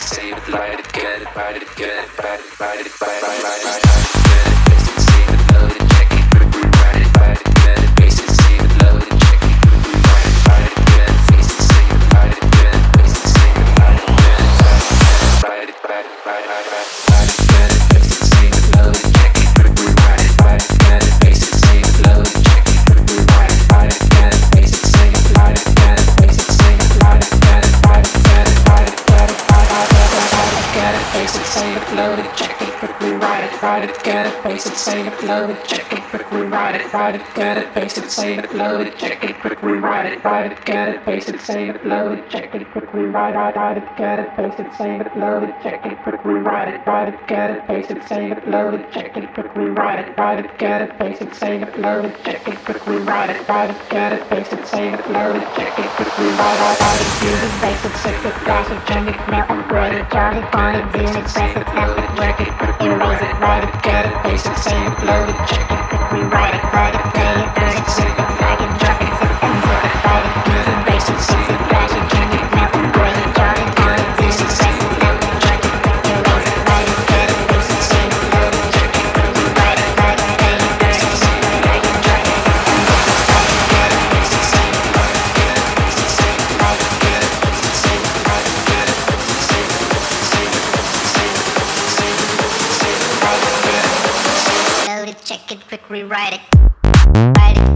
save it, load it, write it, write it, get it, paste it, save it, load it, check it, quickly write it, write it, get it, paste it, save it, load it, check it, quickly write it, write it, get it, paste it, save it, load it, check it, quickly write it, write it, use it, base it, save it, dash it, change it, map it, write it, chart it, find it, zoom it, press it, snap it, check it, quickly erase it, write it, get it, paste it, save it, load it, check it, quickly write it, write it, ride it, get it, paste rewrite it, write it.